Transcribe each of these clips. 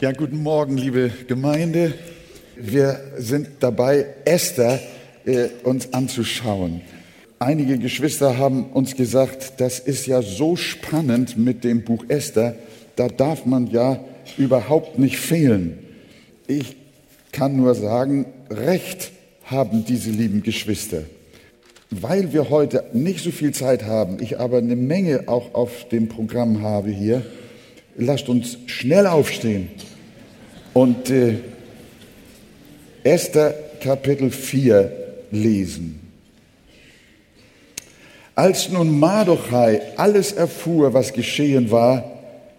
Ja, guten Morgen, liebe Gemeinde. Wir sind dabei, Esther äh, uns anzuschauen. Einige Geschwister haben uns gesagt, das ist ja so spannend mit dem Buch Esther, da darf man ja überhaupt nicht fehlen. Ich kann nur sagen, recht haben diese lieben Geschwister. Weil wir heute nicht so viel Zeit haben, ich aber eine Menge auch auf dem Programm habe hier, lasst uns schnell aufstehen und äh, Esther Kapitel 4 lesen. Als nun Mardochai alles erfuhr, was geschehen war,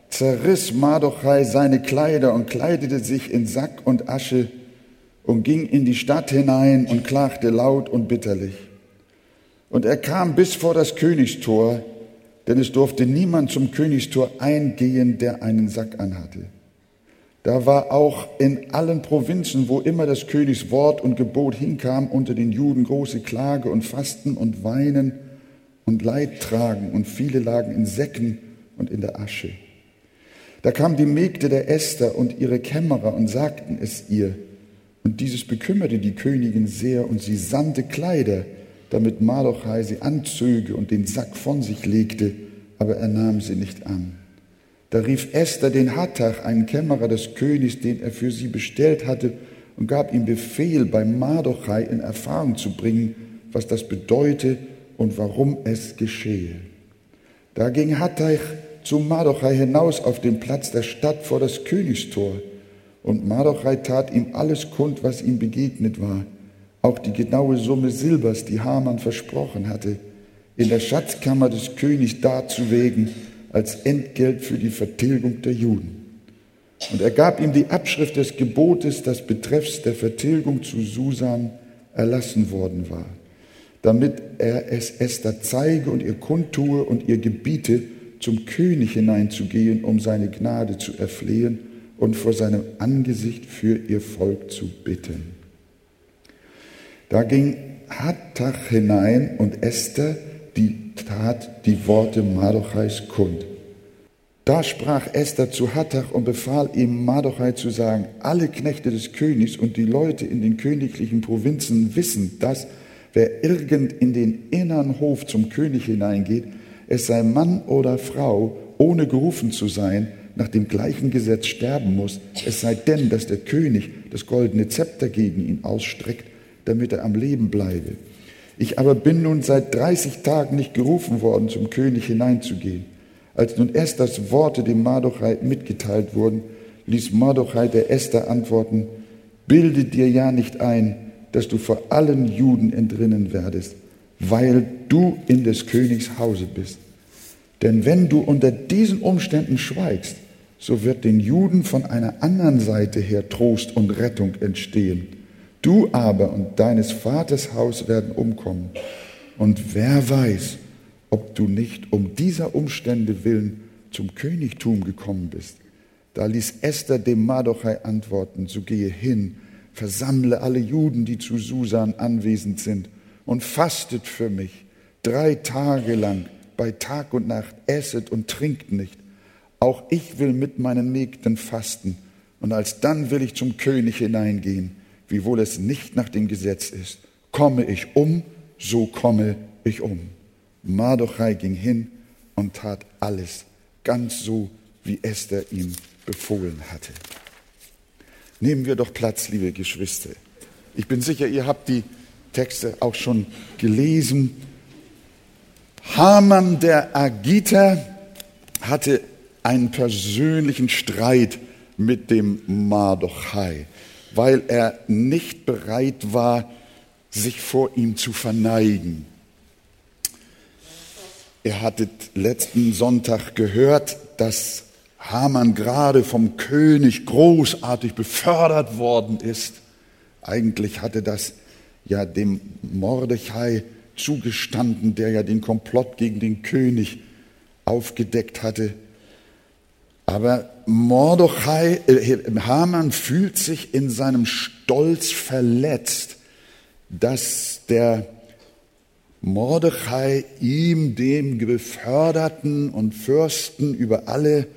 zerriss Mardochai seine Kleider und kleidete sich in Sack und Asche und ging in die Stadt hinein und klagte laut und bitterlich. Und er kam bis vor das Königstor, denn es durfte niemand zum Königstor eingehen, der einen Sack anhatte. Da war auch in allen Provinzen, wo immer das Königs Wort und Gebot hinkam, unter den Juden große Klage und Fasten und Weinen und Leid tragen und viele lagen in Säcken und in der Asche. Da kamen die Mägde der Esther und ihre Kämmerer und sagten es ihr. Und dieses bekümmerte die Königin sehr und sie sandte Kleider, damit Mardochai sie anzöge und den Sack von sich legte, aber er nahm sie nicht an. Da rief Esther den Hattach, einen Kämmerer des Königs, den er für sie bestellt hatte, und gab ihm Befehl, bei Mardochai in Erfahrung zu bringen, was das bedeute und warum es geschehe. Da ging Hattach zu Mardochai hinaus auf den Platz der Stadt vor das Königstor, und Mardochai tat ihm alles kund, was ihm begegnet war, auch die genaue Summe Silbers, die Haman versprochen hatte, in der Schatzkammer des Königs darzuwägen, als Entgelt für die Vertilgung der Juden. Und er gab ihm die Abschrift des Gebotes, das betreffs der Vertilgung zu Susan erlassen worden war, damit er es Esther zeige und ihr kundtue und ihr gebiete, zum König hineinzugehen, um seine Gnade zu erflehen und vor seinem Angesicht für ihr Volk zu bitten. Da ging Hattach hinein und Esther die tat die Worte Mardochais kund. Da sprach Esther zu Hattach und befahl ihm, Mardochai zu sagen, alle Knechte des Königs und die Leute in den königlichen Provinzen wissen, dass wer irgend in den innern Hof zum König hineingeht, es sei Mann oder Frau, ohne gerufen zu sein, nach dem gleichen Gesetz sterben muss, es sei denn, dass der König das goldene Zepter gegen ihn ausstreckt, damit er am Leben bleibe. Ich aber bin nun seit 30 Tagen nicht gerufen worden, zum König hineinzugehen. Als nun Esthers Worte dem Mardochai mitgeteilt wurden, ließ Mardochai der Esther antworten, bilde dir ja nicht ein, dass du vor allen Juden entrinnen werdest, weil du in des Königs Hause bist. Denn wenn du unter diesen Umständen schweigst, so wird den Juden von einer anderen Seite her Trost und Rettung entstehen Du aber und deines Vaters Haus werden umkommen. Und wer weiß, ob du nicht um dieser Umstände willen zum Königtum gekommen bist. Da ließ Esther dem Mardochai antworten, so gehe hin, versammle alle Juden, die zu Susan anwesend sind, und fastet für mich drei Tage lang, bei Tag und Nacht, esset und trinkt nicht. Auch ich will mit meinen Mägden fasten, und alsdann will ich zum König hineingehen wiewohl es nicht nach dem Gesetz ist. Komme ich um, so komme ich um. Mardochai ging hin und tat alles ganz so, wie Esther ihm befohlen hatte. Nehmen wir doch Platz, liebe Geschwister. Ich bin sicher, ihr habt die Texte auch schon gelesen. Haman der Agiter hatte einen persönlichen Streit mit dem Mardochai weil er nicht bereit war, sich vor ihm zu verneigen. Ihr hattet letzten Sonntag gehört, dass Haman gerade vom König großartig befördert worden ist. Eigentlich hatte das ja dem Mordechai zugestanden, der ja den Komplott gegen den König aufgedeckt hatte. Aber Mordechai, äh, Haman fühlt sich in seinem Stolz verletzt, dass der Mordechai ihm, dem Beförderten und Fürsten über alle,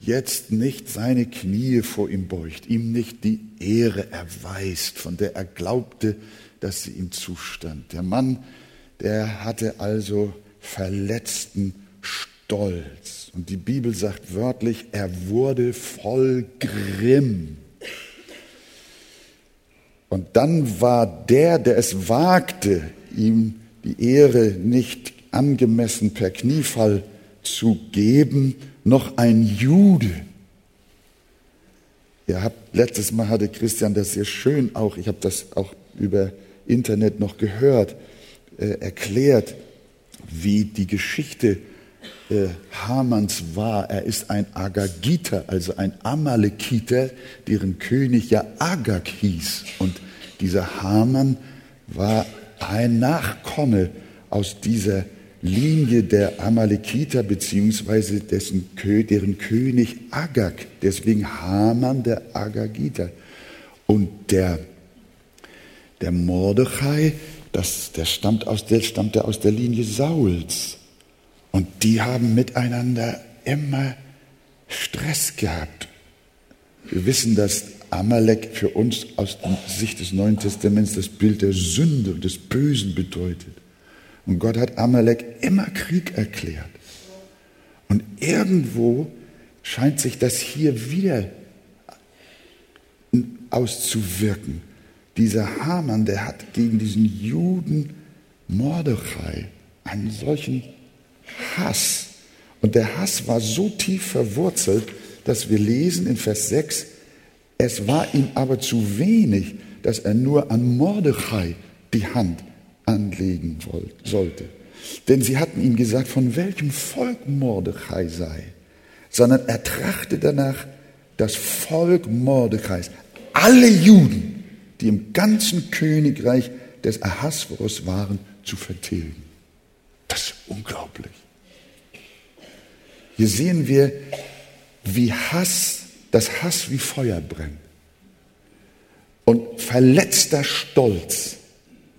jetzt nicht seine Knie vor ihm beugt, ihm nicht die Ehre erweist, von der er glaubte, dass sie ihm zustand. Der Mann, der hatte also verletzten Stolz. Und die Bibel sagt wörtlich, er wurde voll Grimm. Und dann war der, der es wagte, ihm die Ehre nicht angemessen per Kniefall zu geben, noch ein Jude. Ihr habt, letztes Mal hatte Christian das sehr schön auch, ich habe das auch über Internet noch gehört, äh, erklärt, wie die Geschichte äh, Hamans war. Er ist ein Agagiter, also ein Amalekiter, deren König ja Agag hieß. Und dieser Haman war ein Nachkomme aus dieser Linie der Amalekiter beziehungsweise dessen, deren König Agag, deswegen Haman der Agagiter. Und der, der Mordechai, das, der stammt aus der, stammte aus der Linie Sauls. Und die haben miteinander immer Stress gehabt. Wir wissen, dass Amalek für uns aus der Sicht des Neuen Testaments das Bild der Sünde und des Bösen bedeutet. Und Gott hat Amalek immer Krieg erklärt. Und irgendwo scheint sich das hier wieder auszuwirken. Dieser Haman, der hat gegen diesen Juden Mordechai einen solchen Hass. Und der Hass war so tief verwurzelt, dass wir lesen in Vers 6, es war ihm aber zu wenig, dass er nur an Mordechai die Hand anlegen sollte. Denn sie hatten ihm gesagt, von welchem Volk Mordechai sei, sondern er trachte danach, das Volk Mordechais, alle Juden, die im ganzen Königreich des Ahasverus waren, zu vertilgen. Das ist unglaublich. Hier sehen wir, wie Hass, das Hass wie Feuer brennt. Und verletzter Stolz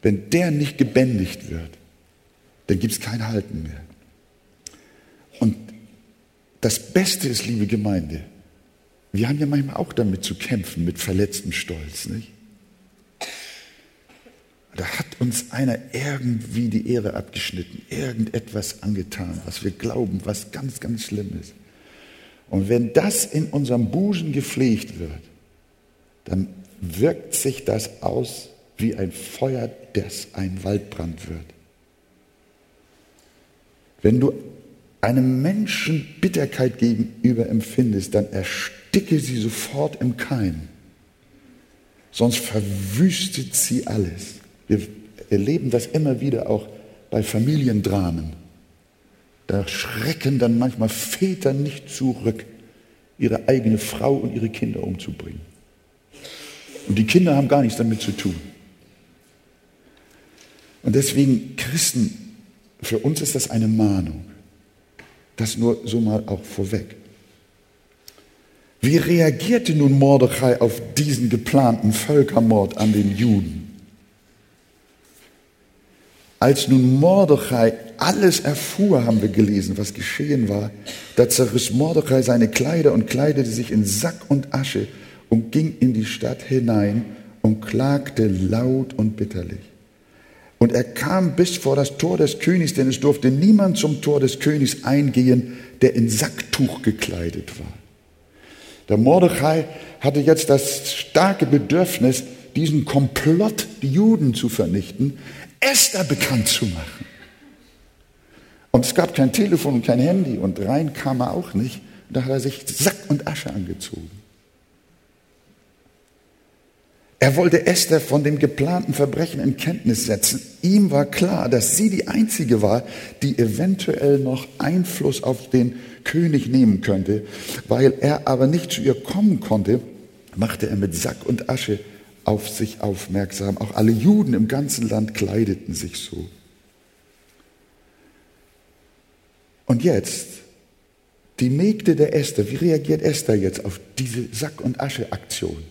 wenn der nicht gebändigt wird, dann gibt es kein Halten mehr. Und das Beste ist, liebe Gemeinde, wir haben ja manchmal auch damit zu kämpfen, mit verletztem Stolz. Nicht? Da hat uns einer irgendwie die Ehre abgeschnitten, irgendetwas angetan, was wir glauben, was ganz, ganz schlimm ist. Und wenn das in unserem Busen gepflegt wird, dann wirkt sich das aus wie ein Feuer, das ein Waldbrand wird. Wenn du einem Menschen Bitterkeit gegenüber empfindest, dann ersticke sie sofort im Keim. Sonst verwüstet sie alles. Wir erleben das immer wieder auch bei Familiendramen. Da schrecken dann manchmal Väter nicht zurück, ihre eigene Frau und ihre Kinder umzubringen. Und die Kinder haben gar nichts damit zu tun. Und deswegen, Christen, für uns ist das eine Mahnung. Das nur so mal auch vorweg. Wie reagierte nun Mordechai auf diesen geplanten Völkermord an den Juden? Als nun Mordechai alles erfuhr, haben wir gelesen, was geschehen war, da zerriss Mordechai seine Kleider und kleidete sich in Sack und Asche und ging in die Stadt hinein und klagte laut und bitterlich. Und er kam bis vor das Tor des Königs, denn es durfte niemand zum Tor des Königs eingehen, der in Sacktuch gekleidet war. Der Mordechai hatte jetzt das starke Bedürfnis, diesen Komplott, die Juden zu vernichten, Esther bekannt zu machen. Und es gab kein Telefon und kein Handy und rein kam er auch nicht. Da hat er sich Sack und Asche angezogen. Er wollte Esther von dem geplanten Verbrechen in Kenntnis setzen. Ihm war klar, dass sie die Einzige war, die eventuell noch Einfluss auf den König nehmen könnte. Weil er aber nicht zu ihr kommen konnte, machte er mit Sack und Asche auf sich aufmerksam. Auch alle Juden im ganzen Land kleideten sich so. Und jetzt, die Mägde der Esther, wie reagiert Esther jetzt auf diese Sack- und Asche-Aktion?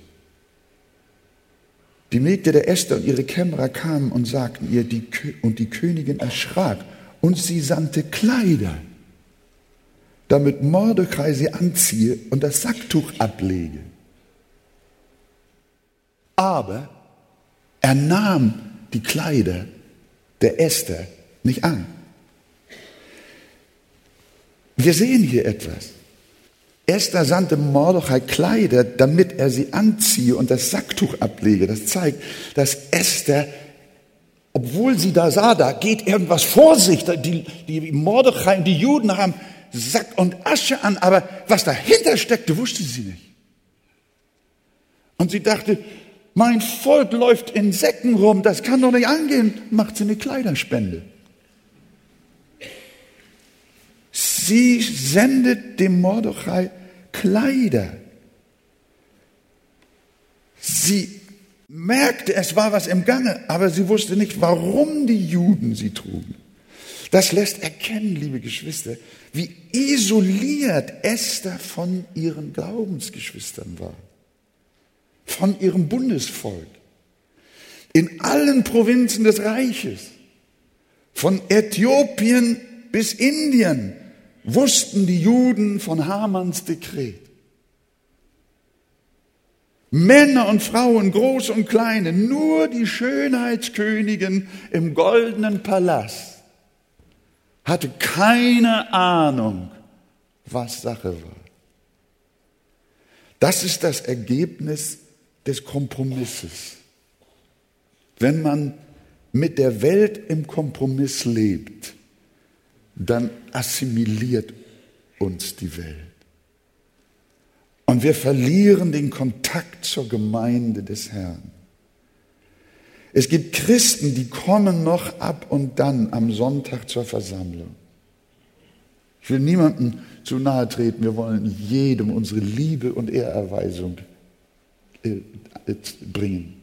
Die Mägde der Esther und ihre Kämmerer kamen und sagten ihr, die, und die Königin erschrak und sie sandte Kleider, damit Mordecai sie anziehe und das Sacktuch ablege. Aber er nahm die Kleider der Esther nicht an. Wir sehen hier etwas. Esther sandte Mordechai Kleider, damit er sie anziehe und das Sacktuch ablege. Das zeigt, dass Esther, obwohl sie da sah, da geht irgendwas vor sich. Die, die Mordechai und die Juden haben Sack und Asche an, aber was dahinter steckte, wusste sie nicht. Und sie dachte, mein Volk läuft in Säcken rum, das kann doch nicht angehen, macht sie eine Kleiderspende. Sie sendet dem Mordechai Kleider. Sie merkte, es war was im Gange, aber sie wusste nicht, warum die Juden sie trugen. Das lässt erkennen, liebe Geschwister, wie isoliert Esther von ihren Glaubensgeschwistern war, von ihrem Bundesvolk, in allen Provinzen des Reiches, von Äthiopien bis Indien, wussten die Juden von Hamanns Dekret. Männer und Frauen, groß und kleine, nur die Schönheitskönigin im goldenen Palast hatte keine Ahnung, was Sache war. Das ist das Ergebnis des Kompromisses. Wenn man mit der Welt im Kompromiss lebt, dann assimiliert uns die Welt. Und wir verlieren den Kontakt zur Gemeinde des Herrn. Es gibt Christen, die kommen noch ab und dann am Sonntag zur Versammlung. Ich will niemandem zu nahe treten. Wir wollen jedem unsere Liebe und Ehrerweisung bringen.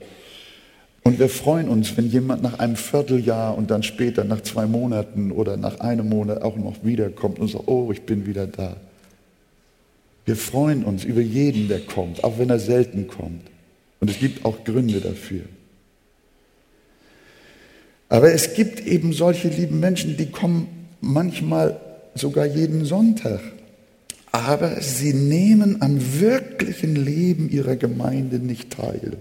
Und wir freuen uns, wenn jemand nach einem Vierteljahr und dann später nach zwei Monaten oder nach einem Monat auch noch wiederkommt und sagt, oh, ich bin wieder da. Wir freuen uns über jeden, der kommt, auch wenn er selten kommt. Und es gibt auch Gründe dafür. Aber es gibt eben solche lieben Menschen, die kommen manchmal sogar jeden Sonntag. Aber sie nehmen am wirklichen Leben ihrer Gemeinde nicht teil.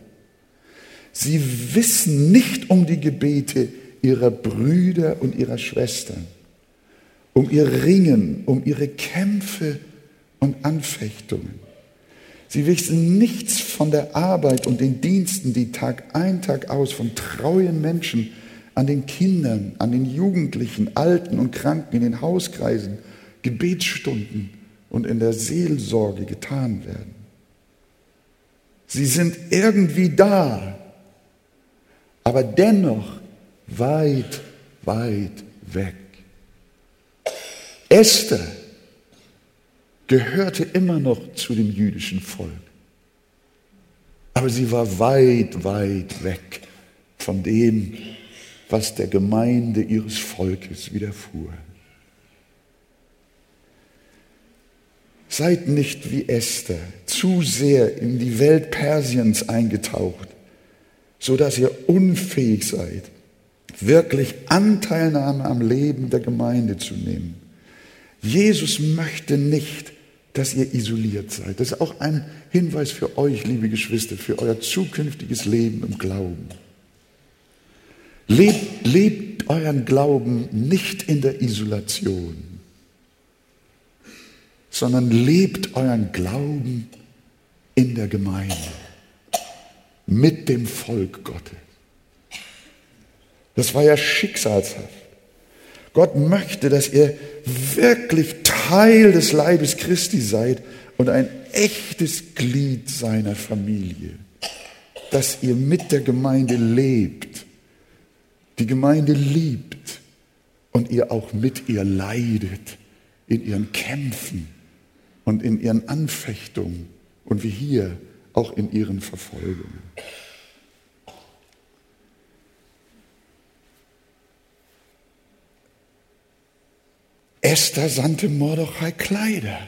Sie wissen nicht um die Gebete ihrer Brüder und ihrer Schwestern, um ihr Ringen, um ihre Kämpfe und Anfechtungen. Sie wissen nichts von der Arbeit und den Diensten, die Tag ein, Tag aus von treuen Menschen an den Kindern, an den Jugendlichen, Alten und Kranken in den Hauskreisen, Gebetsstunden und in der Seelsorge getan werden. Sie sind irgendwie da, aber dennoch weit, weit weg. Esther gehörte immer noch zu dem jüdischen Volk, aber sie war weit, weit weg von dem, was der Gemeinde ihres Volkes widerfuhr. Seid nicht wie Esther zu sehr in die Welt Persiens eingetaucht, so dass ihr unfähig seid, wirklich Anteilnahme am Leben der Gemeinde zu nehmen. Jesus möchte nicht, dass ihr isoliert seid. Das ist auch ein Hinweis für euch, liebe Geschwister, für euer zukünftiges Leben im Glauben. Lebt, lebt euren Glauben nicht in der Isolation, sondern lebt euren Glauben in der Gemeinde mit dem Volk Gottes. Das war ja schicksalshaft. Gott möchte, dass ihr wirklich Teil des Leibes Christi seid und ein echtes Glied seiner Familie. Dass ihr mit der Gemeinde lebt, die Gemeinde liebt und ihr auch mit ihr leidet in ihren Kämpfen und in ihren Anfechtungen und wie hier auch in ihren Verfolgungen. Esther sandte Mordechai Kleider,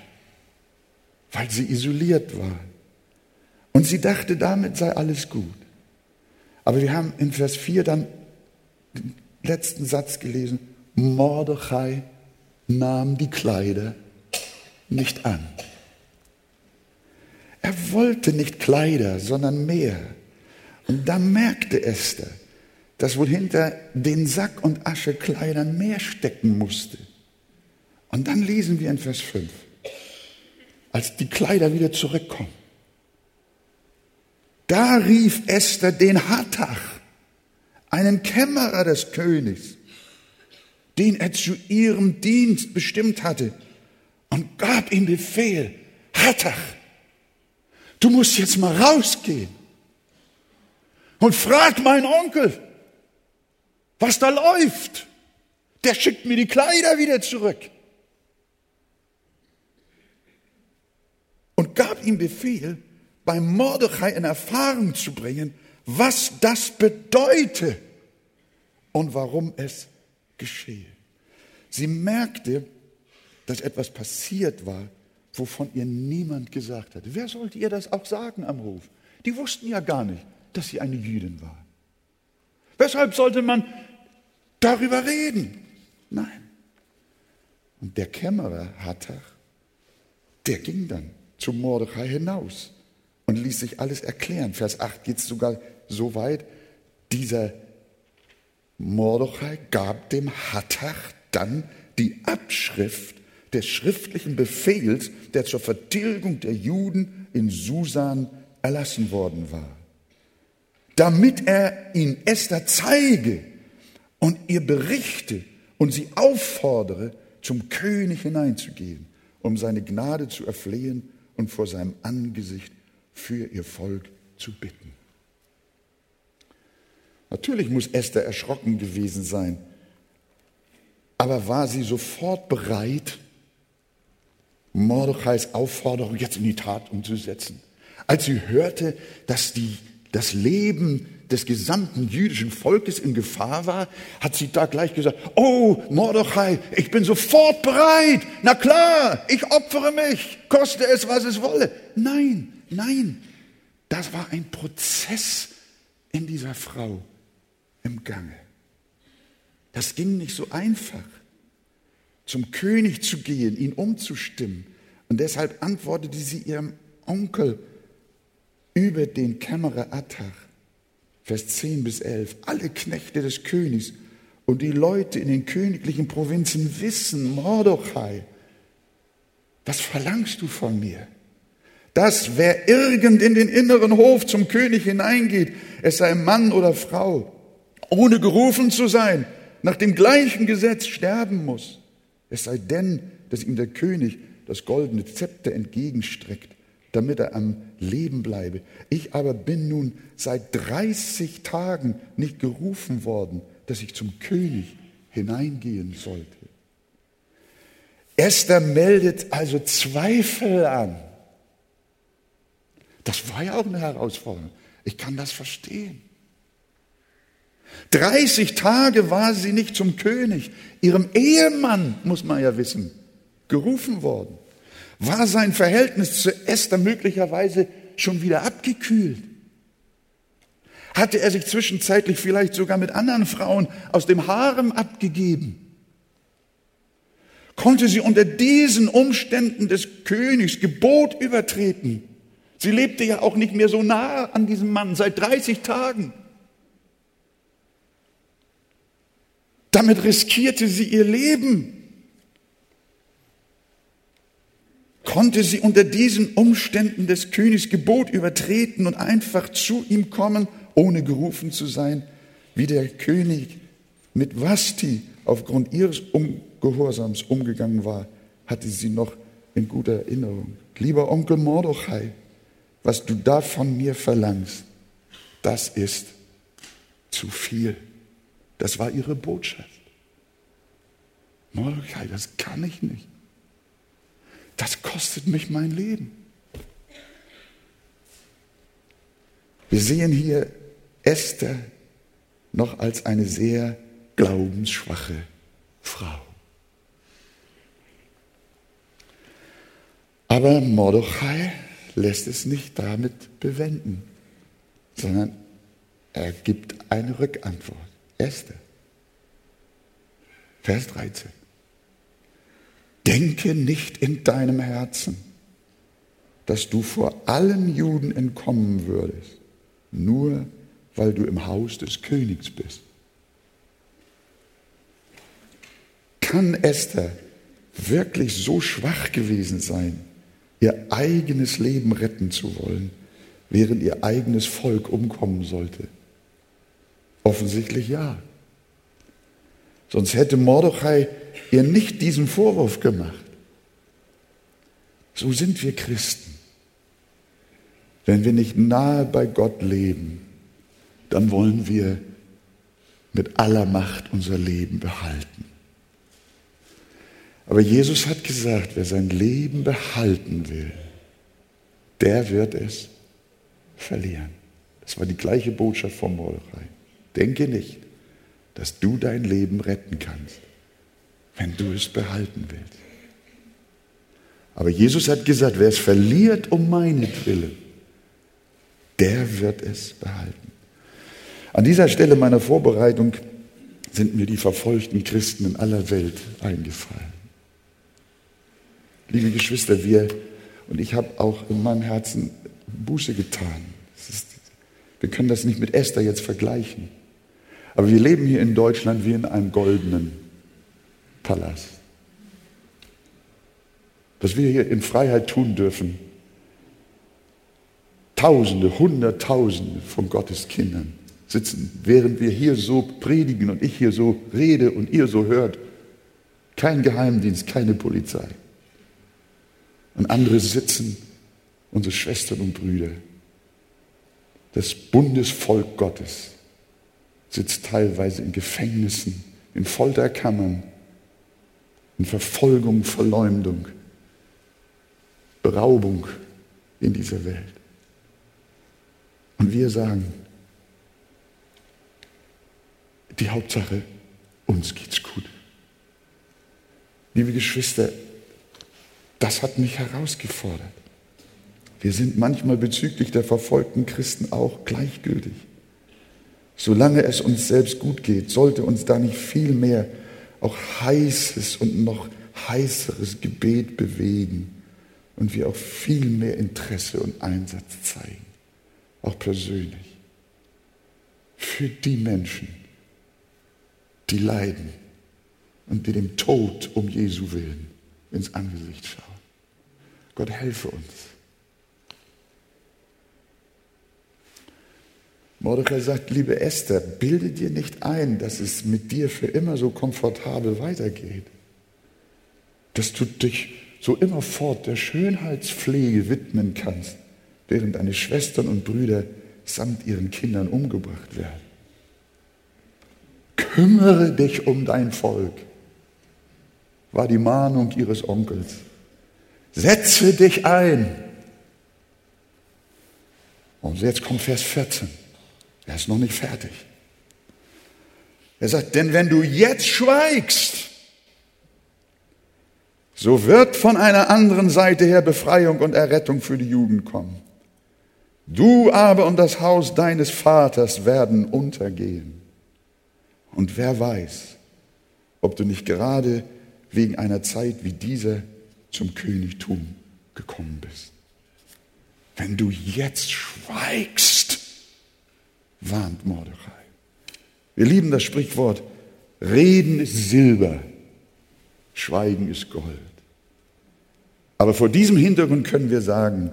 weil sie isoliert war. Und sie dachte, damit sei alles gut. Aber wir haben in Vers 4 dann den letzten Satz gelesen. Mordechai nahm die Kleider nicht an. Er wollte nicht Kleider, sondern mehr. Und da merkte Esther, dass wohl hinter den Sack- und Aschekleidern mehr stecken musste. Und dann lesen wir in Vers 5, als die Kleider wieder zurückkommen. Da rief Esther den Hattach, einen Kämmerer des Königs, den er zu ihrem Dienst bestimmt hatte, und gab ihm Befehl, Hattach, du musst jetzt mal rausgehen und frag meinen Onkel, was da läuft. Der schickt mir die Kleider wieder zurück. Und gab ihm Befehl, beim Mordechai in Erfahrung zu bringen, was das bedeute und warum es geschehe. Sie merkte, dass etwas passiert war, wovon ihr niemand gesagt hatte. Wer sollte ihr das auch sagen am Hof? Die wussten ja gar nicht, dass sie eine Jüdin war. Weshalb sollte man darüber reden? Nein. Und der Kämmerer Hattach, der ging dann zum Mordechai hinaus und ließ sich alles erklären. Vers 8 geht es sogar so weit, dieser Mordechai gab dem Hattach dann die Abschrift des schriftlichen Befehls, der zur Vertilgung der Juden in Susan erlassen worden war, damit er ihn Esther zeige und ihr berichte und sie auffordere, zum König hineinzugehen, um seine Gnade zu erflehen und vor seinem Angesicht für ihr Volk zu bitten. Natürlich muss Esther erschrocken gewesen sein, aber war sie sofort bereit, Mordechais Aufforderung jetzt in die Tat umzusetzen. Als sie hörte, dass die, das Leben des gesamten jüdischen Volkes in Gefahr war, hat sie da gleich gesagt, oh Mordechai, ich bin sofort bereit. Na klar, ich opfere mich, koste es, was es wolle. Nein, nein, das war ein Prozess in dieser Frau im Gange. Das ging nicht so einfach zum König zu gehen, ihn umzustimmen. Und deshalb antwortete sie ihrem Onkel über den Kämmerer Attach, Vers 10 bis 11. Alle Knechte des Königs und die Leute in den königlichen Provinzen wissen, Mordechai, was verlangst du von mir? Dass wer irgend in den inneren Hof zum König hineingeht, es sei Mann oder Frau, ohne gerufen zu sein, nach dem gleichen Gesetz sterben muss. Es sei denn, dass ihm der König das goldene Zepter entgegenstreckt, damit er am Leben bleibe. Ich aber bin nun seit 30 Tagen nicht gerufen worden, dass ich zum König hineingehen sollte. Esther meldet also Zweifel an. Das war ja auch eine Herausforderung. Ich kann das verstehen. 30 Tage war sie nicht zum König, ihrem Ehemann, muss man ja wissen, gerufen worden. War sein Verhältnis zu Esther möglicherweise schon wieder abgekühlt? Hatte er sich zwischenzeitlich vielleicht sogar mit anderen Frauen aus dem Harem abgegeben? Konnte sie unter diesen Umständen des Königs Gebot übertreten? Sie lebte ja auch nicht mehr so nah an diesem Mann, seit 30 Tagen. Damit riskierte sie ihr Leben. Konnte sie unter diesen Umständen des Königs Gebot übertreten und einfach zu ihm kommen, ohne gerufen zu sein, wie der König mit Vasti aufgrund ihres Ungehorsams umgegangen war, hatte sie noch in guter Erinnerung. Lieber Onkel Mordechai, was du da von mir verlangst, das ist zu viel. Das war ihre Botschaft. Mordecai, das kann ich nicht. Das kostet mich mein Leben. Wir sehen hier Esther noch als eine sehr glaubensschwache Frau. Aber Mordechai lässt es nicht damit bewenden, sondern er gibt eine Rückantwort. Esther. Vers 13. denke nicht in deinem Herzen, dass du vor allen Juden entkommen würdest, nur weil du im Haus des Königs bist. Kann Esther wirklich so schwach gewesen sein, ihr eigenes Leben retten zu wollen, während ihr eigenes Volk umkommen sollte? Offensichtlich ja. Sonst hätte Mordechai ihr nicht diesen Vorwurf gemacht. So sind wir Christen. Wenn wir nicht nahe bei Gott leben, dann wollen wir mit aller Macht unser Leben behalten. Aber Jesus hat gesagt, wer sein Leben behalten will, der wird es verlieren. Das war die gleiche Botschaft von Mordechai. Denke nicht, dass du dein Leben retten kannst, wenn du es behalten willst. Aber Jesus hat gesagt, wer es verliert um meinetwillen, der wird es behalten. An dieser Stelle meiner Vorbereitung sind mir die verfolgten Christen in aller Welt eingefallen. Liebe Geschwister, wir und ich habe auch in meinem Herzen Buße getan. Ist, wir können das nicht mit Esther jetzt vergleichen. Aber wir leben hier in Deutschland wie in einem goldenen Palast. Was wir hier in Freiheit tun dürfen, Tausende, Hunderttausende von Gottes Kindern sitzen, während wir hier so predigen und ich hier so rede und ihr so hört. Kein Geheimdienst, keine Polizei. Und andere sitzen, unsere Schwestern und Brüder, das Bundesvolk Gottes sitzt teilweise in Gefängnissen, in Folterkammern, in Verfolgung, Verleumdung, Beraubung in dieser Welt. Und wir sagen, die Hauptsache, uns geht's gut. Liebe Geschwister, das hat mich herausgefordert. Wir sind manchmal bezüglich der verfolgten Christen auch gleichgültig. Solange es uns selbst gut geht, sollte uns da nicht viel mehr auch heißes und noch heißeres Gebet bewegen und wir auch viel mehr Interesse und Einsatz zeigen auch persönlich, für die Menschen, die leiden und die dem Tod um Jesu willen ins Angesicht schauen. Gott helfe uns. Mordechai sagt, liebe Esther, bilde dir nicht ein, dass es mit dir für immer so komfortabel weitergeht, dass du dich so immerfort der Schönheitspflege widmen kannst während deine Schwestern und Brüder samt ihren Kindern umgebracht werden. Kümmere dich um dein Volk, war die Mahnung ihres Onkels. Setze dich ein. Und jetzt kommt Vers 14. Er ist noch nicht fertig. Er sagt, denn wenn du jetzt schweigst, so wird von einer anderen Seite her Befreiung und Errettung für die Jugend kommen. Du aber und das Haus deines Vaters werden untergehen. Und wer weiß, ob du nicht gerade wegen einer Zeit wie dieser zum Königtum gekommen bist. Wenn du jetzt schweigst, warnt Mordechai. Wir lieben das Sprichwort, Reden ist Silber, Schweigen ist Gold. Aber vor diesem Hintergrund können wir sagen,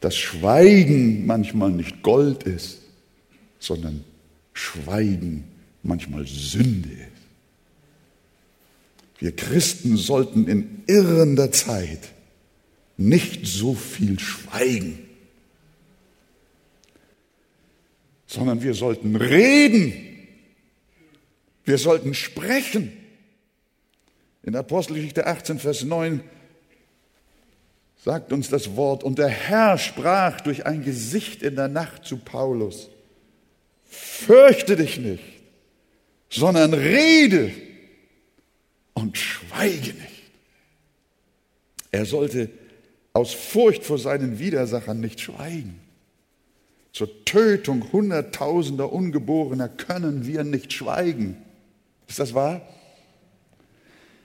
dass Schweigen manchmal nicht Gold ist, sondern Schweigen manchmal Sünde ist. Wir Christen sollten in irrender Zeit nicht so viel schweigen, sondern wir sollten reden. Wir sollten sprechen. In Apostelgeschichte 18, Vers 9 sagt uns das Wort. Und der Herr sprach durch ein Gesicht in der Nacht zu Paulus, fürchte dich nicht, sondern rede und schweige nicht. Er sollte aus Furcht vor seinen Widersachern nicht schweigen. Zur Tötung hunderttausender Ungeborener können wir nicht schweigen. Ist das wahr?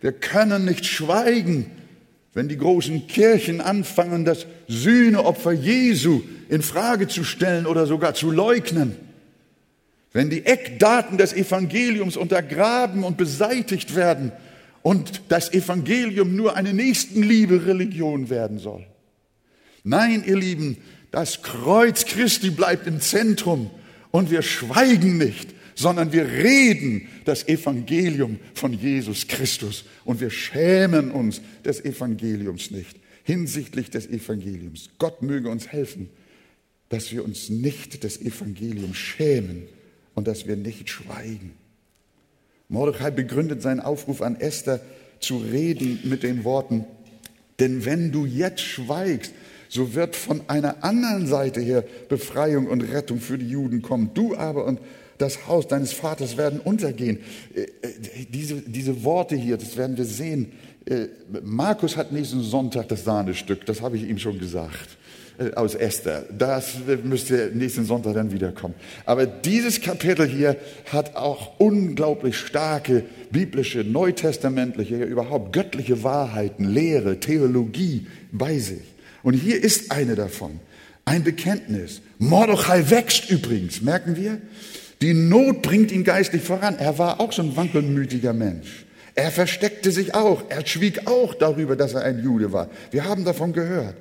Wir können nicht schweigen, wenn die großen Kirchen anfangen, das Sühneopfer Jesu in Frage zu stellen oder sogar zu leugnen. Wenn die Eckdaten des Evangeliums untergraben und beseitigt werden und das Evangelium nur eine Nächstenliebe-Religion werden soll. Nein, ihr Lieben, das Kreuz Christi bleibt im Zentrum und wir schweigen nicht, sondern wir reden das Evangelium von Jesus Christus und wir schämen uns des Evangeliums nicht hinsichtlich des Evangeliums. Gott möge uns helfen, dass wir uns nicht des Evangeliums schämen und dass wir nicht schweigen. Mordechai begründet seinen Aufruf an Esther zu reden mit den Worten, denn wenn du jetzt schweigst, so wird von einer anderen Seite her Befreiung und Rettung für die Juden kommen. Du aber und das Haus deines Vaters werden untergehen. Äh, äh, diese, diese Worte hier, das werden wir sehen. Äh, Markus hat nächsten Sonntag das Sahnestück, das habe ich ihm schon gesagt aus Esther. Das müsste nächsten Sonntag dann wiederkommen. Aber dieses Kapitel hier hat auch unglaublich starke biblische, neutestamentliche, überhaupt göttliche Wahrheiten, Lehre, Theologie bei sich. Und hier ist eine davon. Ein Bekenntnis. Mordechai wächst übrigens, merken wir? Die Not bringt ihn geistlich voran. Er war auch so ein wankelmütiger Mensch. Er versteckte sich auch. Er schwieg auch darüber, dass er ein Jude war. Wir haben davon gehört.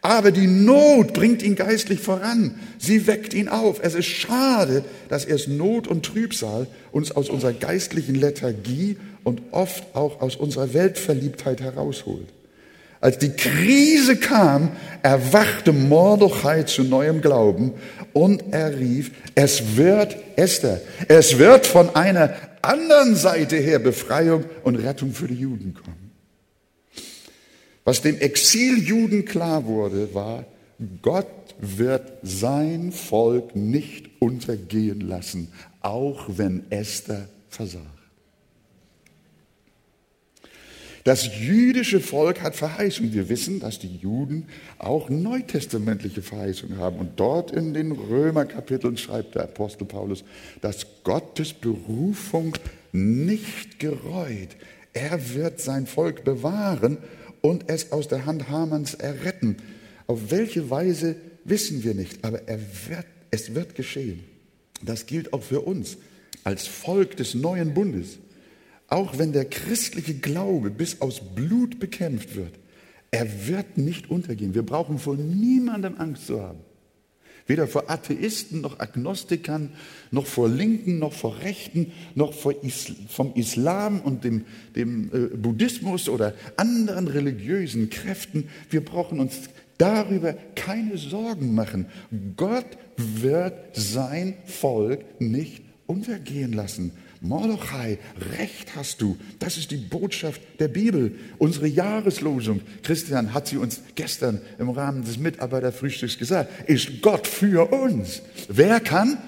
Aber die Not bringt ihn geistlich voran. Sie weckt ihn auf. Es ist schade, dass erst Not und Trübsal uns aus unserer geistlichen Lethargie und oft auch aus unserer Weltverliebtheit herausholt. Als die Krise kam, erwachte Mordechai zu neuem Glauben und er rief, es wird, Esther, es wird von einer anderen Seite her Befreiung und Rettung für die Juden kommen. Was dem Exiljuden klar wurde, war, Gott wird sein Volk nicht untergehen lassen, auch wenn Esther versagt. Das jüdische Volk hat Verheißung. Wir wissen, dass die Juden auch neutestamentliche Verheißungen haben. Und dort in den Römerkapiteln schreibt der Apostel Paulus, dass Gottes Berufung nicht gereut. Er wird sein Volk bewahren und es aus der Hand Hamanns erretten. Auf welche Weise wissen wir nicht, aber er wird, es wird geschehen. Das gilt auch für uns als Volk des neuen Bundes. Auch wenn der christliche Glaube bis aus Blut bekämpft wird, er wird nicht untergehen. Wir brauchen vor niemandem Angst zu haben. Weder vor Atheisten noch Agnostikern, noch vor Linken, noch vor Rechten, noch vor Isl vom Islam und dem, dem äh, Buddhismus oder anderen religiösen Kräften. Wir brauchen uns darüber keine Sorgen machen. Gott wird sein Volk nicht untergehen lassen. Mordechai, Recht hast du. Das ist die Botschaft der Bibel. Unsere Jahreslosung, Christian hat sie uns gestern im Rahmen des Mitarbeiterfrühstücks gesagt, ist Gott für uns. Wer kann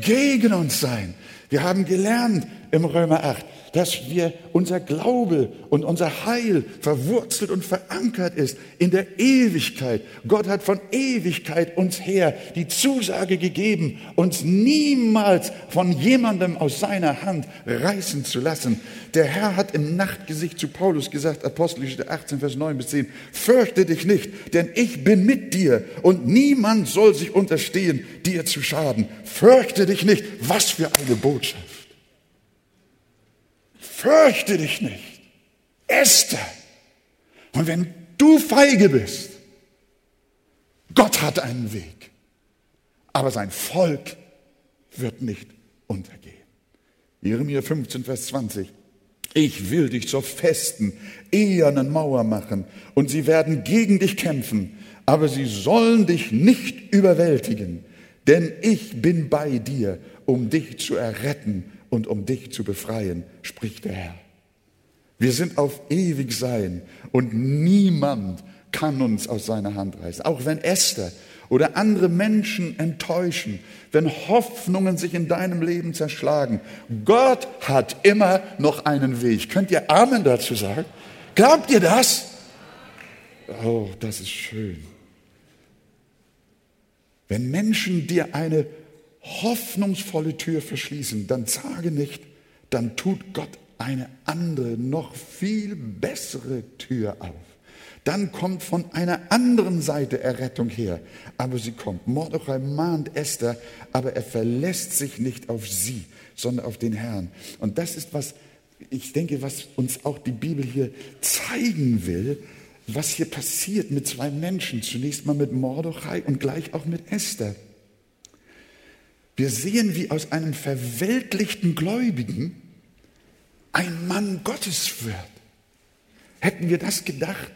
gegen uns sein? Wir haben gelernt im Römer 8, dass wir unser Glaube und unser Heil verwurzelt und verankert ist in der Ewigkeit. Gott hat von Ewigkeit uns her die Zusage gegeben, uns niemals von jemandem aus seiner Hand reißen zu lassen. Der Herr hat im Nachtgesicht zu Paulus gesagt, Apostelgeschichte 18, Vers 9 bis 10, fürchte dich nicht, denn ich bin mit dir und niemand soll sich unterstehen, dir zu schaden. Fürchte dich nicht. Was für eine Botschaft fürchte dich nicht. Esther. Und wenn du feige bist, Gott hat einen Weg, aber sein Volk wird nicht untergehen. Jeremia 15, Vers 20. Ich will dich zur festen, ehernen Mauer machen und sie werden gegen dich kämpfen, aber sie sollen dich nicht überwältigen, denn ich bin bei dir, um dich zu erretten und um dich zu befreien, spricht der Herr. Wir sind auf ewig sein und niemand kann uns aus seiner Hand reißen. Auch wenn Esther oder andere Menschen enttäuschen, wenn Hoffnungen sich in deinem Leben zerschlagen. Gott hat immer noch einen Weg. Könnt ihr Amen dazu sagen? Glaubt ihr das? Oh, das ist schön. Wenn Menschen dir eine hoffnungsvolle Tür verschließen, dann sage nicht, dann tut Gott eine andere, noch viel bessere Tür auf. Dann kommt von einer anderen Seite Errettung her. Aber sie kommt. Mordechai mahnt Esther, aber er verlässt sich nicht auf sie, sondern auf den Herrn. Und das ist was, ich denke, was uns auch die Bibel hier zeigen will, was hier passiert mit zwei Menschen. Zunächst mal mit Mordechai und gleich auch mit Esther. Wir sehen, wie aus einem verweltlichten Gläubigen ein Mann Gottes wird. Hätten wir das gedacht?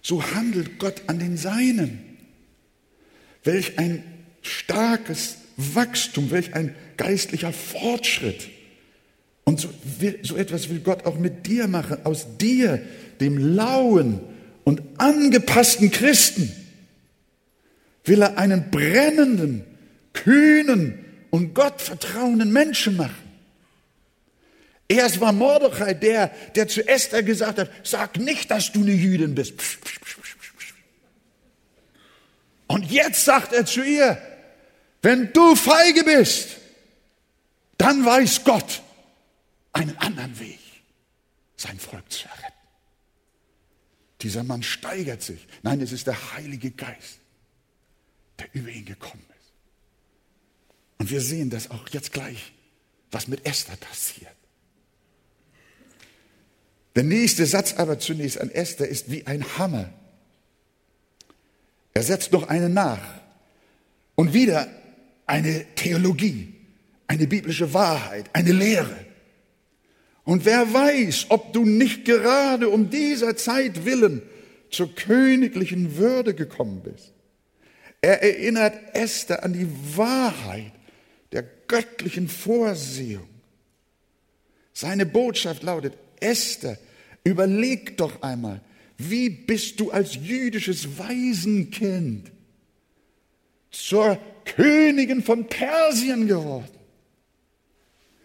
So handelt Gott an den Seinen. Welch ein starkes Wachstum, welch ein geistlicher Fortschritt. Und so, so etwas will Gott auch mit dir machen, aus dir, dem lauen und angepassten Christen, will er einen brennenden, kühnen und Gott vertrauenden Menschen machen. Erst war Mordechai der, der zu Esther gesagt hat, sag nicht, dass du eine Jüdin bist. Und jetzt sagt er zu ihr, wenn du feige bist, dann weiß Gott einen anderen Weg, sein Volk zu erretten. Dieser Mann steigert sich. Nein, es ist der Heilige Geist, der über ihn gekommen ist. Und wir sehen das auch jetzt gleich, was mit Esther passiert. Der nächste Satz aber zunächst an Esther ist wie ein Hammer. Er setzt noch einen nach. Und wieder eine Theologie, eine biblische Wahrheit, eine Lehre. Und wer weiß, ob du nicht gerade um dieser Zeit willen zur königlichen Würde gekommen bist. Er erinnert Esther an die Wahrheit der göttlichen Vorsehung. Seine Botschaft lautet, Esther, Überleg doch einmal, wie bist du als jüdisches Waisenkind zur Königin von Persien geworden?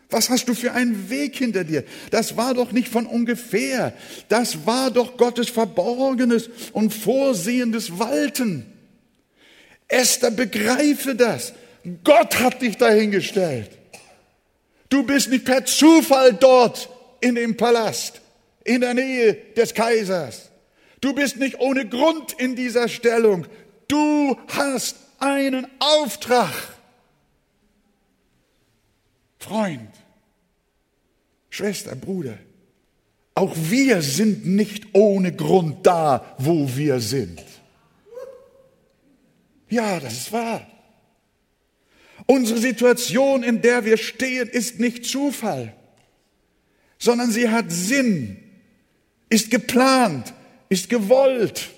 Was hast du für einen Weg hinter dir? Das war doch nicht von ungefähr. Das war doch Gottes verborgenes und vorsehendes Walten. Esther, begreife das. Gott hat dich dahingestellt. Du bist nicht per Zufall dort in dem Palast in der Nähe des Kaisers. Du bist nicht ohne Grund in dieser Stellung. Du hast einen Auftrag. Freund, Schwester, Bruder, auch wir sind nicht ohne Grund da, wo wir sind. Ja, das ist wahr. Unsere Situation, in der wir stehen, ist nicht Zufall, sondern sie hat Sinn ist geplant, ist gewollt.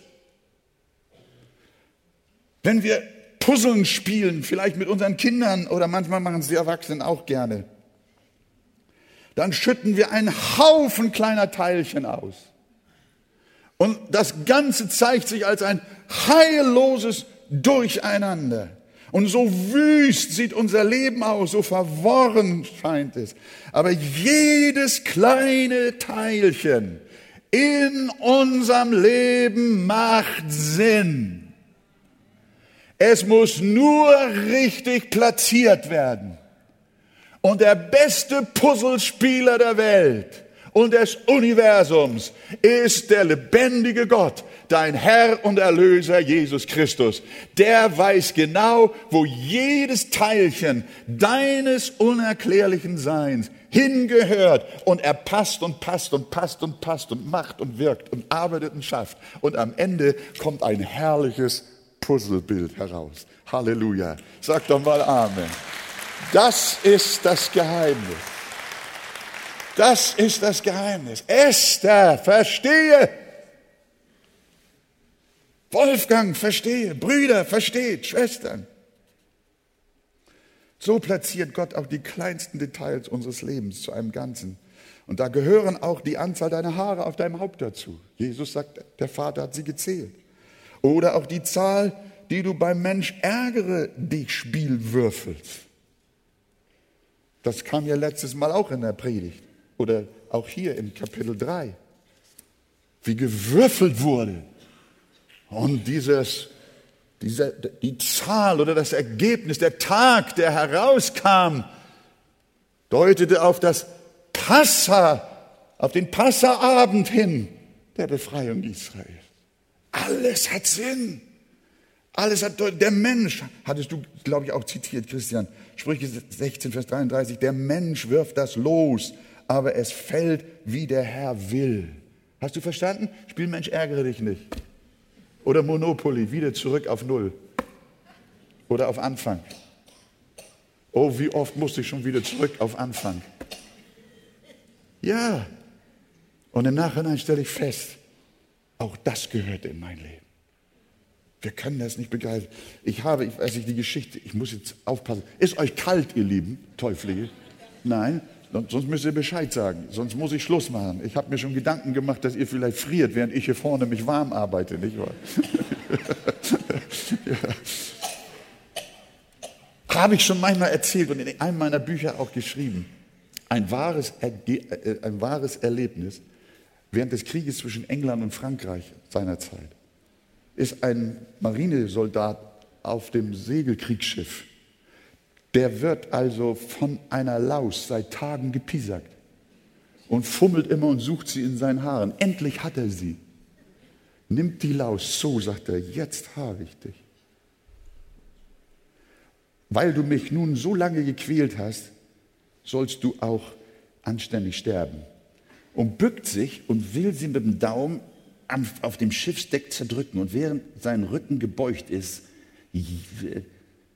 Wenn wir Puzzeln spielen, vielleicht mit unseren Kindern oder manchmal machen es die Erwachsenen auch gerne, dann schütten wir einen Haufen kleiner Teilchen aus. Und das Ganze zeigt sich als ein heilloses Durcheinander. Und so wüst sieht unser Leben aus, so verworren scheint es. Aber jedes kleine Teilchen in unserem Leben macht Sinn. Es muss nur richtig platziert werden. Und der beste Puzzlespieler der Welt und des Universums ist der lebendige Gott, dein Herr und Erlöser Jesus Christus. Der weiß genau, wo jedes Teilchen deines unerklärlichen Seins hingehört und er passt und passt und passt und passt und macht und wirkt und arbeitet und schafft. Und am Ende kommt ein herrliches Puzzlebild heraus. Halleluja. Sag doch mal Amen. Das ist das Geheimnis. Das ist das Geheimnis. Esther, verstehe. Wolfgang, verstehe. Brüder, versteht. Schwestern. So platziert Gott auch die kleinsten Details unseres Lebens zu einem Ganzen. Und da gehören auch die Anzahl deiner Haare auf deinem Haupt dazu. Jesus sagt, der Vater hat sie gezählt. Oder auch die Zahl, die du beim Mensch ärgere dich Spiel würfelst. Das kam ja letztes Mal auch in der Predigt oder auch hier im Kapitel 3. Wie gewürfelt wurde. Und dieses diese, die Zahl oder das Ergebnis, der Tag, der herauskam, deutete auf das Passa, auf den Passaabend hin der Befreiung Israels. Alles hat Sinn. Alles hat, der Mensch, hattest du, glaube ich, auch zitiert, Christian, Sprüche 16, Vers 33, der Mensch wirft das los, aber es fällt, wie der Herr will. Hast du verstanden? Spielmensch, ärgere dich nicht. Oder Monopoly, wieder zurück auf Null. Oder auf Anfang. Oh, wie oft musste ich schon wieder zurück auf Anfang. Ja. Und im Nachhinein stelle ich fest, auch das gehört in mein Leben. Wir können das nicht begreifen. Ich habe, ich weiß nicht, die Geschichte, ich muss jetzt aufpassen. Ist euch kalt, ihr Lieben, Teuflige? Nein, sonst müsst ihr Bescheid sagen. Sonst muss ich Schluss machen. Ich habe mir schon Gedanken gemacht, dass ihr vielleicht friert, während ich hier vorne mich warm arbeite, nicht wahr? ja. Habe ich schon manchmal erzählt und in einem meiner Bücher auch geschrieben. Ein wahres, äh, ein wahres Erlebnis während des Krieges zwischen England und Frankreich seinerzeit ist ein Marinesoldat auf dem Segelkriegsschiff. Der wird also von einer Laus seit Tagen gepiesackt und fummelt immer und sucht sie in seinen Haaren. Endlich hat er sie. Nimmt die Laus, so sagt er, jetzt habe ich dich. Weil du mich nun so lange gequält hast, sollst du auch anständig sterben. Und bückt sich und will sie mit dem Daumen auf dem Schiffsdeck zerdrücken und während sein Rücken gebeugt ist,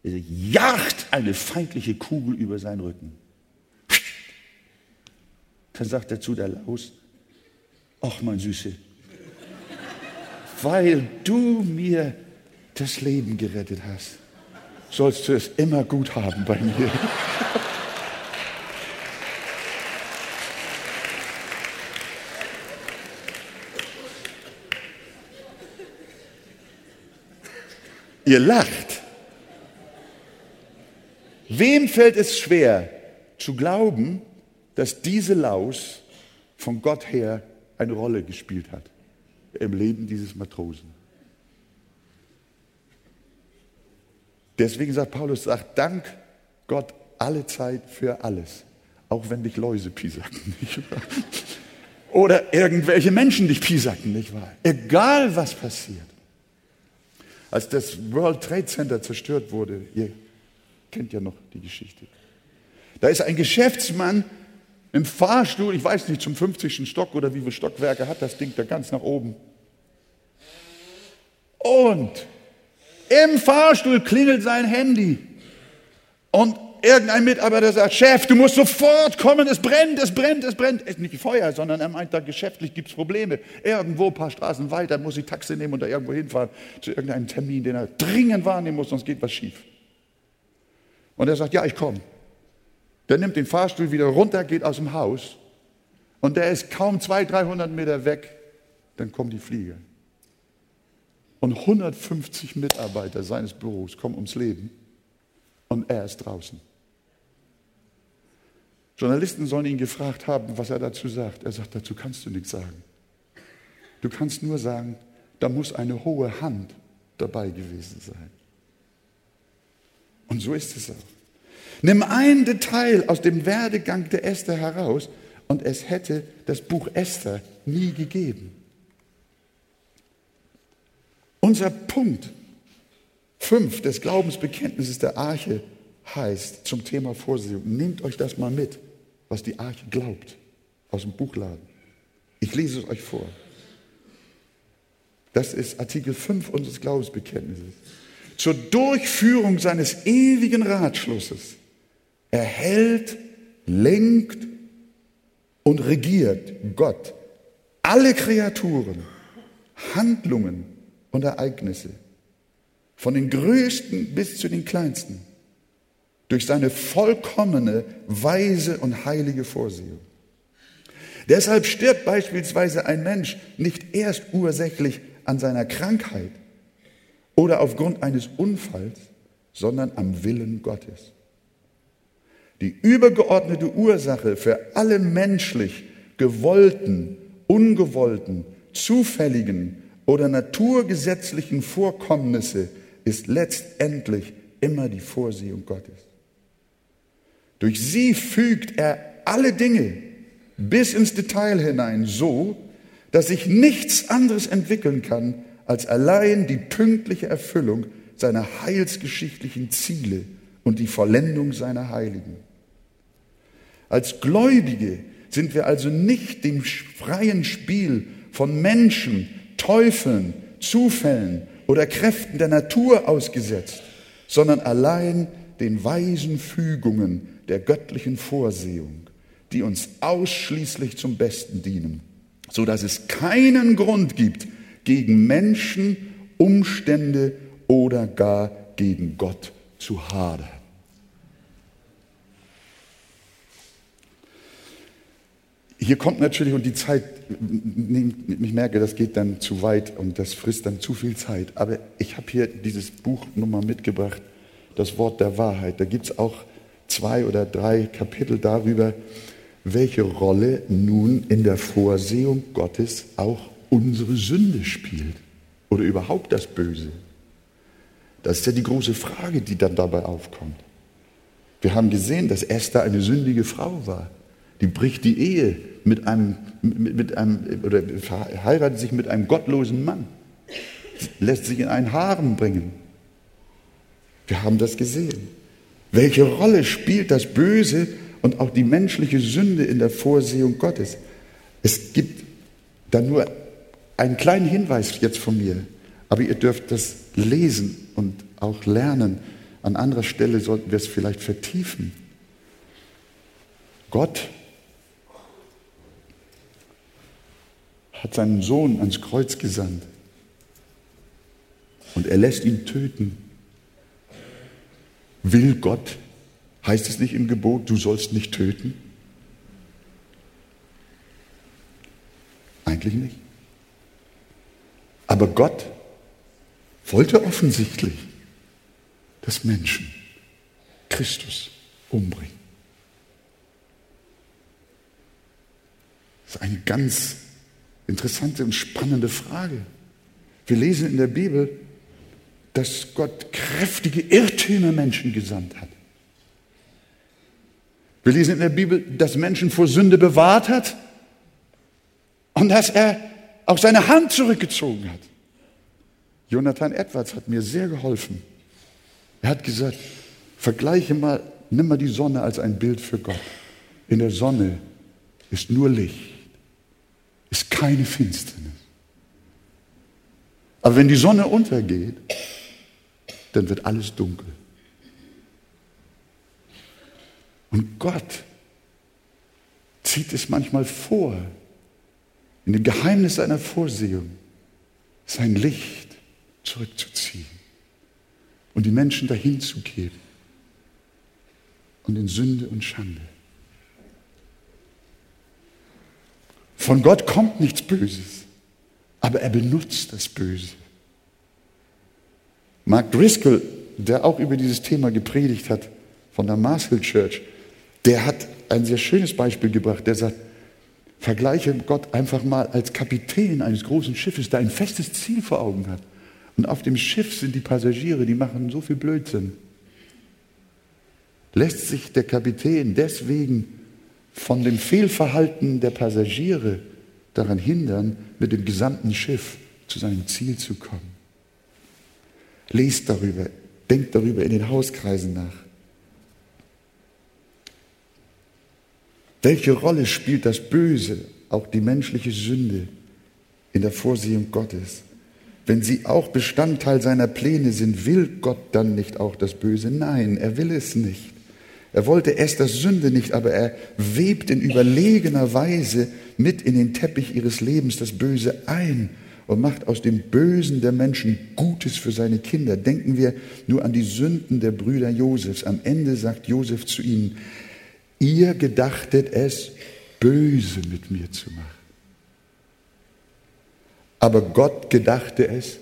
jagt eine feindliche Kugel über seinen Rücken. Dann sagt er zu der Laus, ach mein Süße, weil du mir das Leben gerettet hast, sollst du es immer gut haben bei mir. Ihr lacht. Wem fällt es schwer zu glauben, dass diese Laus von Gott her eine Rolle gespielt hat im Leben dieses Matrosen? Deswegen sagt Paulus, sagt Dank Gott alle Zeit für alles, auch wenn dich Läuse piesacken, nicht wahr? Oder irgendwelche Menschen dich piesacken, nicht wahr? Egal was passiert. Als das World Trade Center zerstört wurde, ihr kennt ja noch die Geschichte. Da ist ein Geschäftsmann im Fahrstuhl, ich weiß nicht, zum 50. Stock oder wie viele Stockwerke hat das Ding da ganz nach oben. Und im Fahrstuhl klingelt sein Handy. Und irgendein Mitarbeiter sagt, Chef, du musst sofort kommen, es brennt, es brennt, es brennt. Es ist nicht Feuer, sondern er meint, da geschäftlich gibt es Probleme. Irgendwo ein paar Straßen weiter muss ich Taxi nehmen und da irgendwo hinfahren zu irgendeinem Termin, den er dringend wahrnehmen muss, sonst geht was schief. Und er sagt, ja, ich komme. Der nimmt den Fahrstuhl wieder runter, geht aus dem Haus und der ist kaum 200, 300 Meter weg, dann kommen die Flieger. Und 150 Mitarbeiter seines Büros kommen ums Leben und er ist draußen. Journalisten sollen ihn gefragt haben, was er dazu sagt. Er sagt, dazu kannst du nichts sagen. Du kannst nur sagen, da muss eine hohe Hand dabei gewesen sein. Und so ist es auch. Nimm ein Detail aus dem Werdegang der Esther heraus und es hätte das Buch Esther nie gegeben. Unser Punkt 5 des Glaubensbekenntnisses der Arche heißt zum Thema Vorsehung, nehmt euch das mal mit was die Arche glaubt, aus dem Buchladen. Ich lese es euch vor. Das ist Artikel 5 unseres Glaubensbekenntnisses. Zur Durchführung seines ewigen Ratschlusses erhält, lenkt und regiert Gott alle Kreaturen, Handlungen und Ereignisse, von den größten bis zu den kleinsten durch seine vollkommene, weise und heilige Vorsehung. Deshalb stirbt beispielsweise ein Mensch nicht erst ursächlich an seiner Krankheit oder aufgrund eines Unfalls, sondern am Willen Gottes. Die übergeordnete Ursache für alle menschlich gewollten, ungewollten, zufälligen oder naturgesetzlichen Vorkommnisse ist letztendlich immer die Vorsehung Gottes. Durch sie fügt er alle Dinge bis ins Detail hinein so, dass sich nichts anderes entwickeln kann als allein die pünktliche Erfüllung seiner heilsgeschichtlichen Ziele und die Vollendung seiner Heiligen. Als Gläubige sind wir also nicht dem freien Spiel von Menschen, Teufeln, Zufällen oder Kräften der Natur ausgesetzt, sondern allein den weisen Fügungen der göttlichen Vorsehung, die uns ausschließlich zum Besten dienen, so dass es keinen Grund gibt, gegen Menschen, Umstände oder gar gegen Gott zu hadern. Hier kommt natürlich, und die Zeit, ich merke, das geht dann zu weit und das frisst dann zu viel Zeit, aber ich habe hier dieses Buch nochmal mitgebracht, das Wort der Wahrheit. Da gibt es auch zwei oder drei Kapitel darüber, welche Rolle nun in der Vorsehung Gottes auch unsere Sünde spielt oder überhaupt das Böse. Das ist ja die große Frage, die dann dabei aufkommt. Wir haben gesehen, dass Esther eine sündige Frau war. Die bricht die Ehe mit einem, mit, mit einem oder heiratet sich mit einem gottlosen Mann, lässt sich in einen Harem bringen. Wir haben das gesehen. Welche Rolle spielt das Böse und auch die menschliche Sünde in der Vorsehung Gottes? Es gibt da nur einen kleinen Hinweis jetzt von mir, aber ihr dürft das lesen und auch lernen. An anderer Stelle sollten wir es vielleicht vertiefen. Gott hat seinen Sohn ans Kreuz gesandt und er lässt ihn töten Will Gott, heißt es nicht im Gebot, du sollst nicht töten? Eigentlich nicht. Aber Gott wollte offensichtlich, dass Menschen Christus umbringen. Das ist eine ganz interessante und spannende Frage. Wir lesen in der Bibel, dass Gott kräftige Irrtümer Menschen gesandt hat. Wir lesen in der Bibel, dass Menschen vor Sünde bewahrt hat und dass er auch seine Hand zurückgezogen hat. Jonathan Edwards hat mir sehr geholfen. Er hat gesagt, vergleiche mal, nimm mal die Sonne als ein Bild für Gott. In der Sonne ist nur Licht, ist keine Finsternis. Aber wenn die Sonne untergeht, dann wird alles dunkel. Und Gott zieht es manchmal vor, in dem Geheimnis seiner Vorsehung, sein Licht zurückzuziehen und die Menschen dahin zu geben und in Sünde und Schande. Von Gott kommt nichts Böses, aber er benutzt das Böse. Mark Driscoll, der auch über dieses Thema gepredigt hat, von der Marshill Church, der hat ein sehr schönes Beispiel gebracht. Der sagt, vergleiche Gott einfach mal als Kapitän eines großen Schiffes, der ein festes Ziel vor Augen hat. Und auf dem Schiff sind die Passagiere, die machen so viel Blödsinn. Lässt sich der Kapitän deswegen von dem Fehlverhalten der Passagiere daran hindern, mit dem gesamten Schiff zu seinem Ziel zu kommen? Lest darüber, denkt darüber in den Hauskreisen nach. Welche Rolle spielt das Böse, auch die menschliche Sünde, in der Vorsehung Gottes? Wenn sie auch Bestandteil seiner Pläne sind, will Gott dann nicht auch das Böse? Nein, er will es nicht. Er wollte erst das Sünde nicht, aber er webt in überlegener Weise mit in den Teppich ihres Lebens das Böse ein und macht aus dem Bösen der Menschen Gutes für seine Kinder. Denken wir nur an die Sünden der Brüder Josefs. Am Ende sagt Josef zu ihnen, ihr gedachtet es, böse mit mir zu machen. Aber Gott gedachte es,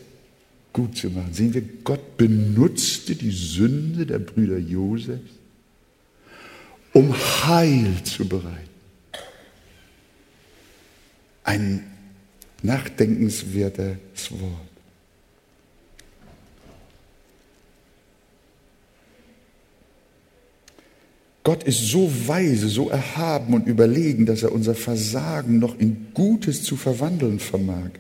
gut zu machen. Sehen wir, Gott benutzte die Sünde der Brüder Josefs, um Heil zu bereiten. Ein nachdenkenswertes Wort. Gott ist so weise, so erhaben und überlegen, dass er unser Versagen noch in Gutes zu verwandeln vermag,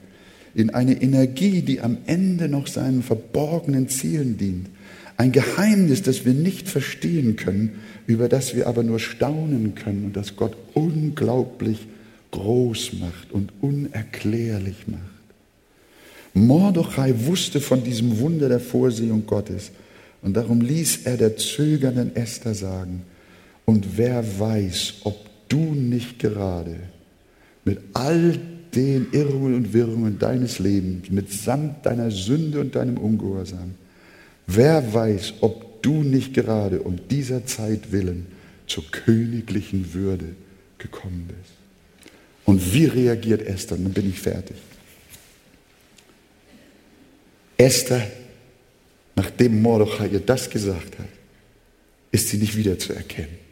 in eine Energie, die am Ende noch seinen verborgenen Zielen dient. Ein Geheimnis, das wir nicht verstehen können, über das wir aber nur staunen können und das Gott unglaublich groß macht und unerklärlich macht. Mordechai wusste von diesem Wunder der Vorsehung Gottes und darum ließ er der zögernden Esther sagen, und wer weiß, ob du nicht gerade mit all den Irrungen und Wirrungen deines Lebens, mitsamt deiner Sünde und deinem Ungehorsam, wer weiß, ob du nicht gerade um dieser Zeit willen zur königlichen Würde gekommen bist. Und wie reagiert Esther? Dann bin ich fertig. Esther, nachdem Mordechai ihr das gesagt hat, ist sie nicht wiederzuerkennen.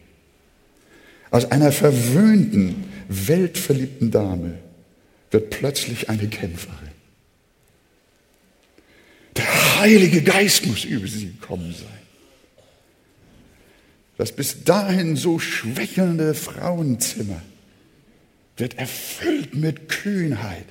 Aus einer verwöhnten, weltverliebten Dame wird plötzlich eine Kämpferin. Der Heilige Geist muss über sie gekommen sein. Das bis dahin so schwächelnde Frauenzimmer wird erfüllt mit Kühnheit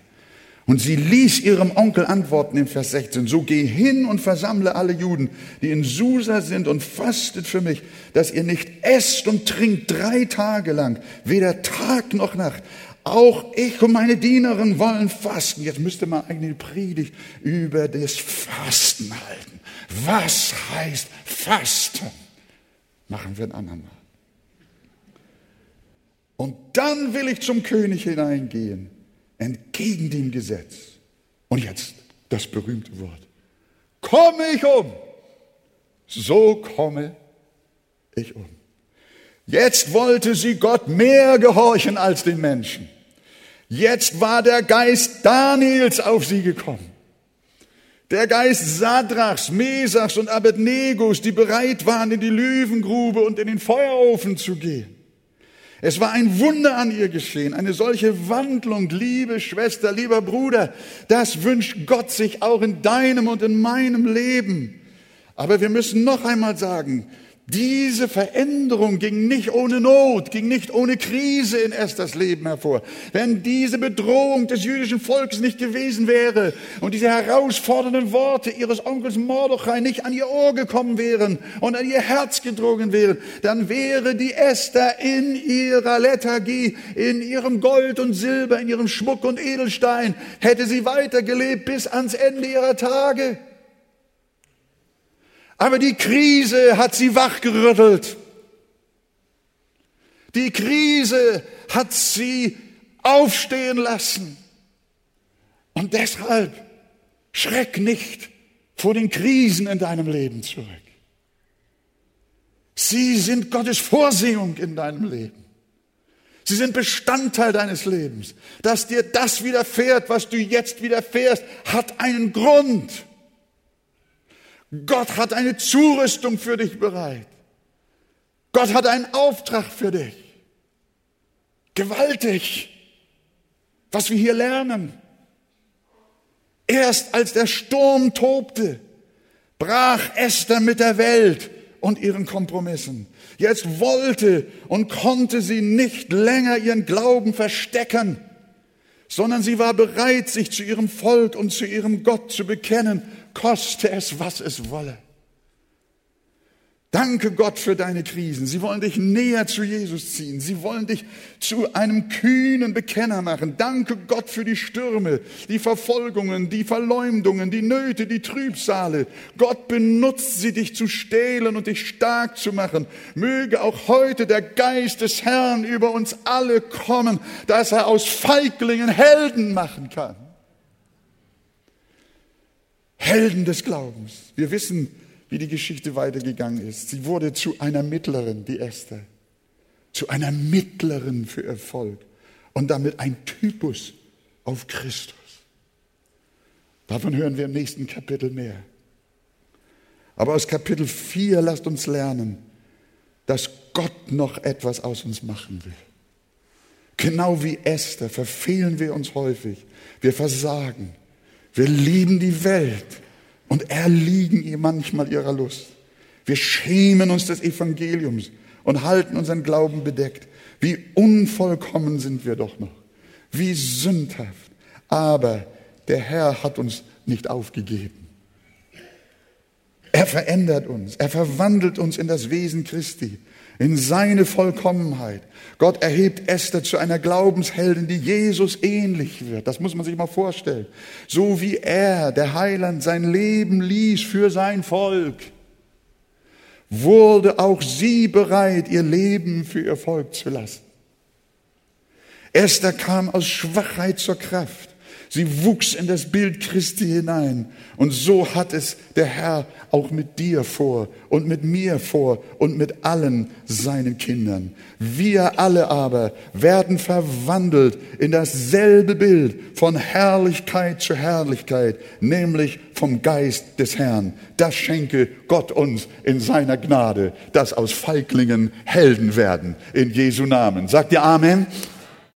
und sie ließ ihrem Onkel antworten im Vers 16, so geh hin und versammle alle Juden, die in Susa sind und fastet für mich, dass ihr nicht esst und trinkt drei Tage lang, weder Tag noch Nacht. Auch ich und meine Dienerin wollen fasten. Jetzt müsste man eine Predigt über das Fasten halten. Was heißt Fasten? Machen wir ein andermal. Und dann will ich zum König hineingehen entgegen dem Gesetz. Und jetzt das berühmte Wort. Komme ich um, so komme ich um. Jetzt wollte sie Gott mehr gehorchen als den Menschen. Jetzt war der Geist Daniels auf sie gekommen. Der Geist Sadrachs, Mesachs und Abednegos, die bereit waren, in die Löwengrube und in den Feuerofen zu gehen. Es war ein Wunder an ihr geschehen, eine solche Wandlung, liebe Schwester, lieber Bruder. Das wünscht Gott sich auch in deinem und in meinem Leben. Aber wir müssen noch einmal sagen, diese Veränderung ging nicht ohne Not, ging nicht ohne Krise in Esthers Leben hervor. Wenn diese Bedrohung des jüdischen Volkes nicht gewesen wäre und diese herausfordernden Worte ihres Onkels Mordechai nicht an ihr Ohr gekommen wären und an ihr Herz gedrungen wären, dann wäre die Esther in ihrer Lethargie, in ihrem Gold und Silber, in ihrem Schmuck und Edelstein, hätte sie weitergelebt bis ans Ende ihrer Tage. Aber die Krise hat sie wachgerüttelt. Die Krise hat sie aufstehen lassen. Und deshalb schreck nicht vor den Krisen in deinem Leben zurück. Sie sind Gottes Vorsehung in deinem Leben. Sie sind Bestandteil deines Lebens. Dass dir das widerfährt, was du jetzt widerfährst, hat einen Grund. Gott hat eine Zurüstung für dich bereit. Gott hat einen Auftrag für dich. Gewaltig, was wir hier lernen. Erst als der Sturm tobte, brach Esther mit der Welt und ihren Kompromissen. Jetzt wollte und konnte sie nicht länger ihren Glauben verstecken, sondern sie war bereit, sich zu ihrem Volk und zu ihrem Gott zu bekennen koste es, was es wolle. Danke Gott für deine Krisen. Sie wollen dich näher zu Jesus ziehen. Sie wollen dich zu einem kühnen Bekenner machen. Danke Gott für die Stürme, die Verfolgungen, die Verleumdungen, die Nöte, die Trübsale. Gott benutzt sie, dich zu stehlen und dich stark zu machen. Möge auch heute der Geist des Herrn über uns alle kommen, dass er aus Feiglingen Helden machen kann. Helden des Glaubens. Wir wissen, wie die Geschichte weitergegangen ist. Sie wurde zu einer Mittlerin, die Esther, zu einer Mittlerin für Erfolg und damit ein Typus auf Christus. Davon hören wir im nächsten Kapitel mehr. Aber aus Kapitel 4 lasst uns lernen, dass Gott noch etwas aus uns machen will. Genau wie Esther verfehlen wir uns häufig. Wir versagen. Wir lieben die Welt und erliegen ihr manchmal ihrer Lust. Wir schämen uns des Evangeliums und halten unseren Glauben bedeckt. Wie unvollkommen sind wir doch noch. Wie sündhaft. Aber der Herr hat uns nicht aufgegeben. Er verändert uns. Er verwandelt uns in das Wesen Christi in seine Vollkommenheit. Gott erhebt Esther zu einer Glaubensheldin, die Jesus ähnlich wird. Das muss man sich mal vorstellen. So wie er, der Heiland, sein Leben ließ für sein Volk, wurde auch sie bereit, ihr Leben für ihr Volk zu lassen. Esther kam aus Schwachheit zur Kraft. Sie wuchs in das Bild Christi hinein. Und so hat es der Herr auch mit dir vor und mit mir vor und mit allen seinen Kindern. Wir alle aber werden verwandelt in dasselbe Bild von Herrlichkeit zu Herrlichkeit, nämlich vom Geist des Herrn. Das schenke Gott uns in seiner Gnade, dass aus Feiglingen Helden werden. In Jesu Namen. Sagt ihr Amen?